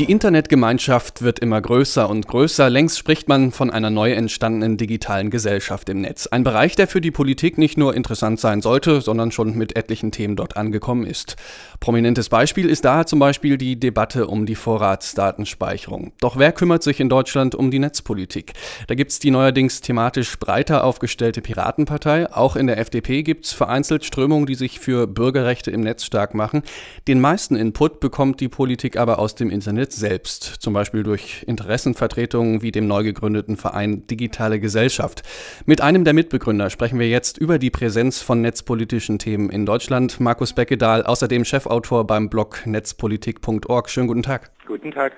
Die Internetgemeinschaft wird immer größer und größer. Längst spricht man von einer neu entstandenen digitalen Gesellschaft im Netz. Ein Bereich, der für die Politik nicht nur interessant sein sollte, sondern schon mit etlichen Themen dort angekommen ist. Prominentes Beispiel ist daher zum Beispiel die Debatte um die Vorratsdatenspeicherung. Doch wer kümmert sich in Deutschland um die Netzpolitik? Da gibt es die neuerdings thematisch breiter aufgestellte Piratenpartei. Auch in der FDP gibt es vereinzelt Strömungen, die sich für Bürgerrechte im Netz stark machen. Den meisten Input bekommt die Politik aber aus dem Internet Netz selbst, zum Beispiel durch Interessenvertretungen wie dem neu gegründeten Verein Digitale Gesellschaft. Mit einem der Mitbegründer sprechen wir jetzt über die Präsenz von netzpolitischen Themen in Deutschland. Markus Beckedahl, außerdem Chefautor beim Blog netzpolitik.org. Schönen guten Tag. Guten Tag.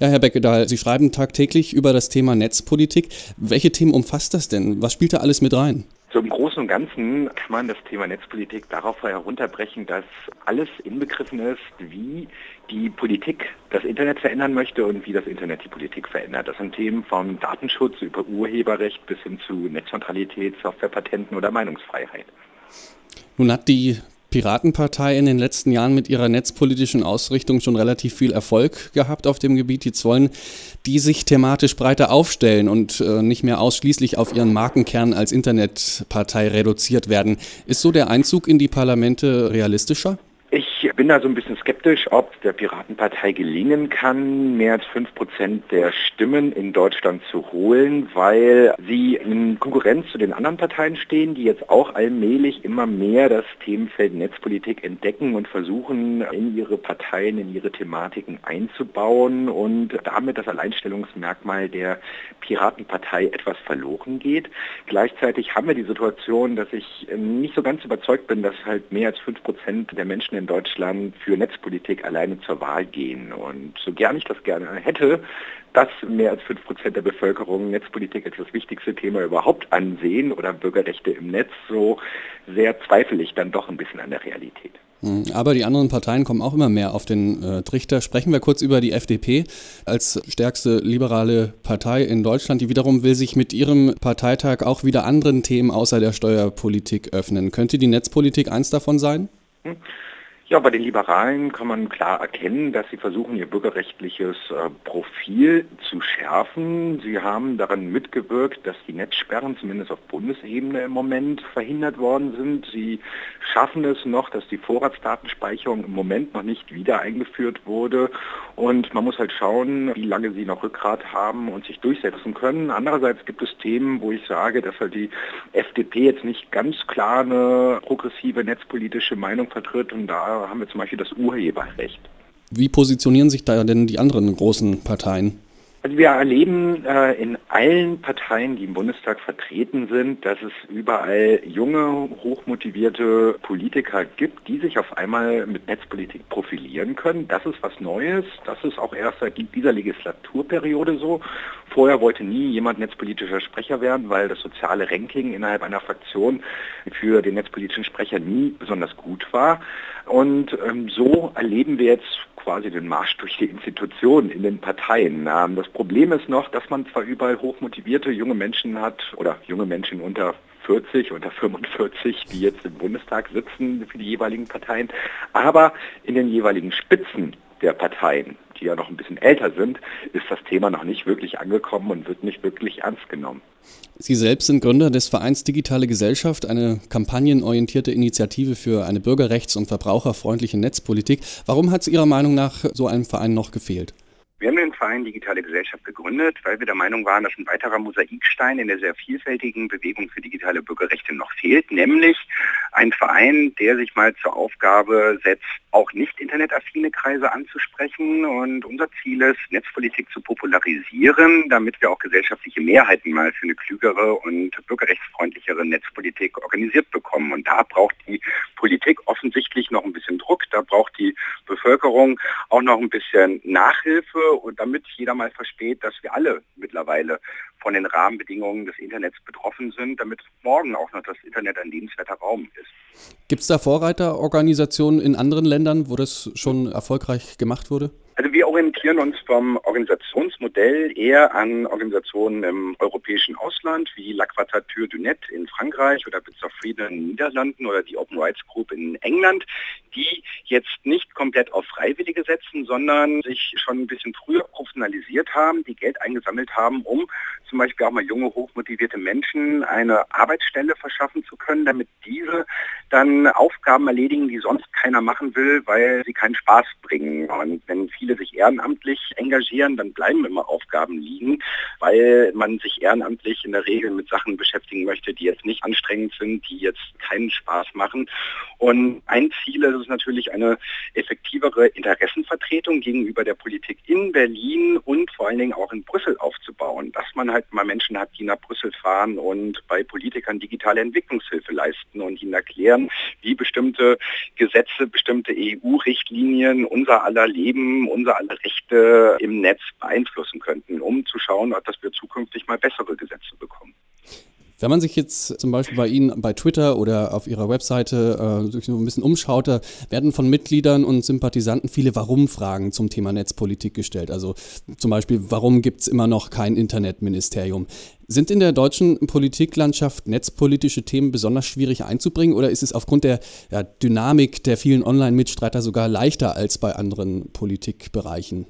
Ja, Herr Beckedahl, Sie schreiben tagtäglich über das Thema Netzpolitik. Welche Themen umfasst das denn? Was spielt da alles mit rein? So im Großen und Ganzen kann man das Thema Netzpolitik darauf herunterbrechen, dass alles inbegriffen ist, wie die Politik das Internet verändern möchte und wie das Internet die Politik verändert. Das sind Themen vom Datenschutz über Urheberrecht bis hin zu Netzneutralität, Softwarepatenten oder Meinungsfreiheit. Nun hat die Piratenpartei in den letzten Jahren mit ihrer netzpolitischen Ausrichtung schon relativ viel Erfolg gehabt auf dem Gebiet. Jetzt wollen die sich thematisch breiter aufstellen und äh, nicht mehr ausschließlich auf ihren Markenkern als Internetpartei reduziert werden. Ist so der Einzug in die Parlamente realistischer? Ich bin da so ein bisschen skeptisch, ob der Piratenpartei gelingen kann, mehr als 5% der Stimmen in Deutschland zu holen, weil sie in Konkurrenz zu den anderen Parteien stehen, die jetzt auch allmählich immer mehr das Themenfeld Netzpolitik entdecken und versuchen, in ihre Parteien, in ihre Thematiken einzubauen und damit das Alleinstellungsmerkmal der Piratenpartei etwas verloren geht. Gleichzeitig haben wir die Situation, dass ich nicht so ganz überzeugt bin, dass halt mehr als 5% der Menschen in Deutschland für Netzpolitik alleine zur Wahl gehen. Und so gern ich das gerne hätte, dass mehr als 5% der Bevölkerung Netzpolitik als das wichtigste Thema überhaupt ansehen oder Bürgerrechte im Netz, so sehr zweifle ich dann doch ein bisschen an der Realität. Hm, aber die anderen Parteien kommen auch immer mehr auf den äh, Trichter. Sprechen wir kurz über die FDP als stärkste liberale Partei in Deutschland. Die wiederum will sich mit ihrem Parteitag auch wieder anderen Themen außer der Steuerpolitik öffnen. Könnte die Netzpolitik eins davon sein? Hm. Ja, bei den Liberalen kann man klar erkennen, dass sie versuchen, ihr bürgerrechtliches äh, Profil zu schärfen. Sie haben daran mitgewirkt, dass die Netzsperren zumindest auf Bundesebene im Moment verhindert worden sind. Sie schaffen es noch, dass die Vorratsdatenspeicherung im Moment noch nicht wieder eingeführt wurde. Und man muss halt schauen, wie lange sie noch Rückgrat haben und sich durchsetzen können. Andererseits gibt es Themen, wo ich sage, dass halt die FDP jetzt nicht ganz klar eine progressive netzpolitische Meinung vertritt und da haben wir zum Beispiel das Urheberrecht. Wie positionieren sich da denn die anderen großen Parteien? Also wir erleben äh, in allen Parteien, die im Bundestag vertreten sind, dass es überall junge, hochmotivierte Politiker gibt, die sich auf einmal mit Netzpolitik profilieren können. Das ist was Neues. Das ist auch erst seit dieser Legislaturperiode so. Vorher wollte nie jemand netzpolitischer Sprecher werden, weil das soziale Ranking innerhalb einer Fraktion für den netzpolitischen Sprecher nie besonders gut war. Und ähm, so erleben wir jetzt quasi den Marsch durch die Institutionen in den Parteien. Das Problem ist noch, dass man zwar überall hochmotivierte junge Menschen hat oder junge Menschen unter 40, unter 45, die jetzt im Bundestag sitzen für die jeweiligen Parteien, aber in den jeweiligen Spitzen der Parteien, die ja noch ein bisschen älter sind, ist das Thema noch nicht wirklich angekommen und wird nicht wirklich ernst genommen. Sie selbst sind Gründer des Vereins Digitale Gesellschaft, eine kampagnenorientierte Initiative für eine bürgerrechts- und verbraucherfreundliche Netzpolitik. Warum hat es Ihrer Meinung nach so einem Verein noch gefehlt? Wir haben den Verein Digitale Gesellschaft gegründet, weil wir der Meinung waren, dass ein weiterer Mosaikstein in der sehr vielfältigen Bewegung für digitale Bürgerrechte noch fehlt, nämlich ein Verein, der sich mal zur Aufgabe setzt, auch nicht internetaffine Kreise anzusprechen. Und unser Ziel ist, Netzpolitik zu popularisieren, damit wir auch gesellschaftliche Mehrheiten mal für eine klügere und bürgerrechtsfreundlichere Netzpolitik organisiert bekommen. Und da braucht die Politik offensichtlich noch ein bisschen Druck, da braucht die Bevölkerung auch noch ein bisschen Nachhilfe und damit jeder mal versteht, dass wir alle mittlerweile von den Rahmenbedingungen des Internets betroffen sind, damit morgen auch noch das Internet ein lebenswerter Raum ist. Gibt es da Vorreiterorganisationen in anderen Ländern, wo das schon erfolgreich gemacht wurde? Also wir orientieren uns vom Organisationsmodell eher an Organisationen im europäischen Ausland wie La Quadrature du Net in Frankreich oder of Freedom in den Niederlanden oder die Open Rights Group in England, die jetzt nicht komplett auf Freiwillige setzen, sondern sich schon ein bisschen früher professionalisiert haben, die Geld eingesammelt haben, um zum Beispiel auch mal junge, hochmotivierte Menschen eine Arbeitsstelle verschaffen zu können, damit diese dann Aufgaben erledigen, die sonst keiner machen will, weil sie keinen Spaß bringen. Und wenn viele sich ehrenamtlich engagieren, dann bleiben immer Aufgaben liegen, weil man sich ehrenamtlich in der Regel mit Sachen beschäftigen möchte, die jetzt nicht anstrengend sind, die jetzt keinen Spaß machen. Und ein Ziel ist es natürlich eine effektivere Interessenvertretung gegenüber der Politik in Berlin und vor allen Dingen auch in Brüssel aufzubauen, dass man halt mal Menschen hat, die nach Brüssel fahren und bei Politikern digitale Entwicklungshilfe leisten und ihnen erklären, wie bestimmte Gesetze, bestimmte EU-Richtlinien unser aller Leben, unser aller Rechte im Netz beeinflussen könnten, um zu schauen, dass wir zukünftig mal bessere Gesetze bekommen. Wenn man sich jetzt zum Beispiel bei Ihnen bei Twitter oder auf Ihrer Webseite äh, so ein bisschen umschaut, da werden von Mitgliedern und Sympathisanten viele Warum-Fragen zum Thema Netzpolitik gestellt. Also zum Beispiel, warum gibt es immer noch kein Internetministerium? Sind in der deutschen Politiklandschaft netzpolitische Themen besonders schwierig einzubringen oder ist es aufgrund der ja, Dynamik der vielen Online-Mitstreiter sogar leichter als bei anderen Politikbereichen?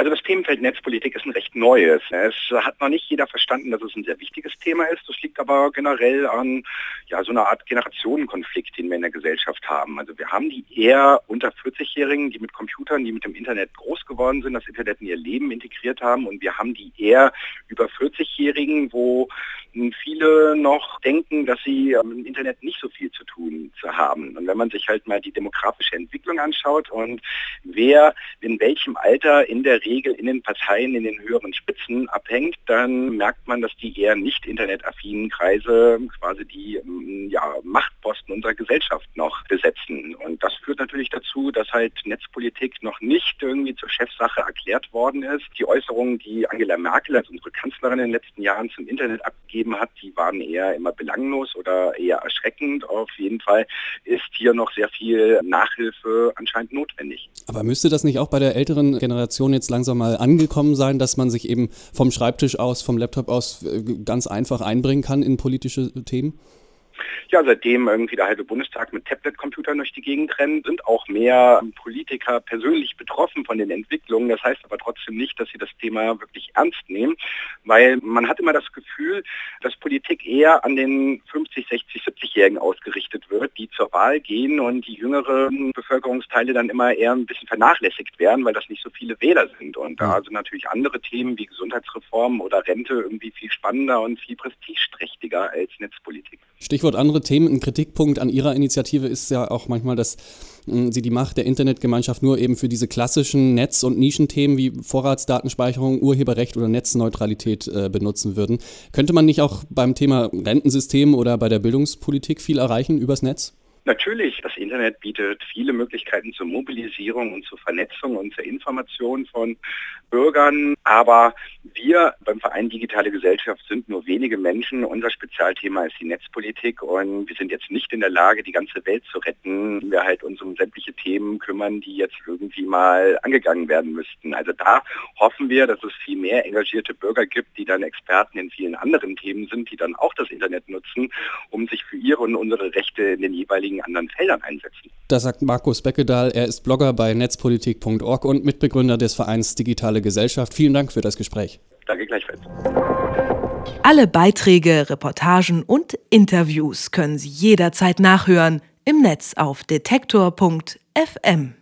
Also das Themenfeld Netzpolitik ist ein recht neues. Es hat noch nicht jeder verstanden, dass es ein sehr wichtiges Thema ist. Das liegt aber generell an ja, so einer Art Generationenkonflikt, den wir in der Gesellschaft haben. Also wir haben die eher unter 40-Jährigen, die mit Computern, die mit dem Internet groß geworden sind, das Internet in ihr Leben integriert haben. Und wir haben die eher über 40-Jährigen, wo viele noch denken, dass sie im ähm, Internet nicht so viel zu tun zu haben. Und wenn man sich halt mal die demografische Entwicklung anschaut und wer in welchem Alter in der Regel in den Parteien in den höheren Spitzen abhängt, dann merkt man, dass die eher nicht internetaffinen Kreise quasi die ähm, ja, Machtposten unserer Gesellschaft noch besetzen. Und das führt natürlich dazu, dass halt Netzpolitik noch nicht irgendwie zur Chefsache erklärt worden ist. Die Äußerungen, die Angela Merkel als unsere Kanzlerin in den letzten Jahren zum Internet abgegeben hat, die waren eher immer belanglos oder eher erschreckend. Auf jeden Fall ist hier noch sehr viel Nachhilfe anscheinend notwendig. Aber müsste das nicht auch bei der älteren Generation jetzt langsam mal angekommen sein, dass man sich eben vom Schreibtisch aus, vom Laptop aus äh, ganz einfach einbringen kann in politische Themen? Ja, seitdem irgendwie der halbe Bundestag mit Tablet-Computern durch die Gegend rennt, sind auch mehr Politiker persönlich betroffen von den Entwicklungen. Das heißt aber trotzdem nicht, dass sie das Thema wirklich ernst nehmen, weil man hat immer das Gefühl, dass Politik eher an den 50, 60, 70-Jährigen ausgerichtet wird, die zur Wahl gehen und die jüngeren Bevölkerungsteile dann immer eher ein bisschen vernachlässigt werden, weil das nicht so viele Wähler sind. Und da sind natürlich andere Themen wie Gesundheitsreform oder Rente irgendwie viel spannender und viel prestigeträchtiger als Netzpolitik. Stichwort andere Themen. Ein Kritikpunkt an Ihrer Initiative ist ja auch manchmal, dass hm, Sie die Macht der Internetgemeinschaft nur eben für diese klassischen Netz- und Nischenthemen wie Vorratsdatenspeicherung, Urheberrecht oder Netzneutralität äh, benutzen würden. Könnte man nicht auch beim Thema Rentensystem oder bei der Bildungspolitik viel erreichen übers Netz? Natürlich, das Internet bietet viele Möglichkeiten zur Mobilisierung und zur Vernetzung und zur Information von Bürgern, aber wir beim Verein Digitale Gesellschaft sind nur wenige Menschen. Unser Spezialthema ist die Netzpolitik und wir sind jetzt nicht in der Lage, die ganze Welt zu retten. Wir halt uns um sämtliche Themen kümmern, die jetzt irgendwie mal angegangen werden müssten. Also da hoffen wir, dass es viel mehr engagierte Bürger gibt, die dann Experten in vielen anderen Themen sind, die dann auch das Internet nutzen, um sich für ihre und unsere Rechte in den jeweiligen anderen Feldern einsetzen. Das sagt Markus Beckedahl. Er ist Blogger bei netzpolitik.org und Mitbegründer des Vereins Digitale Gesellschaft. Vielen Dank für das Gespräch. Danke gleichfalls. Alle Beiträge, Reportagen und Interviews können Sie jederzeit nachhören im Netz auf detektor.fm.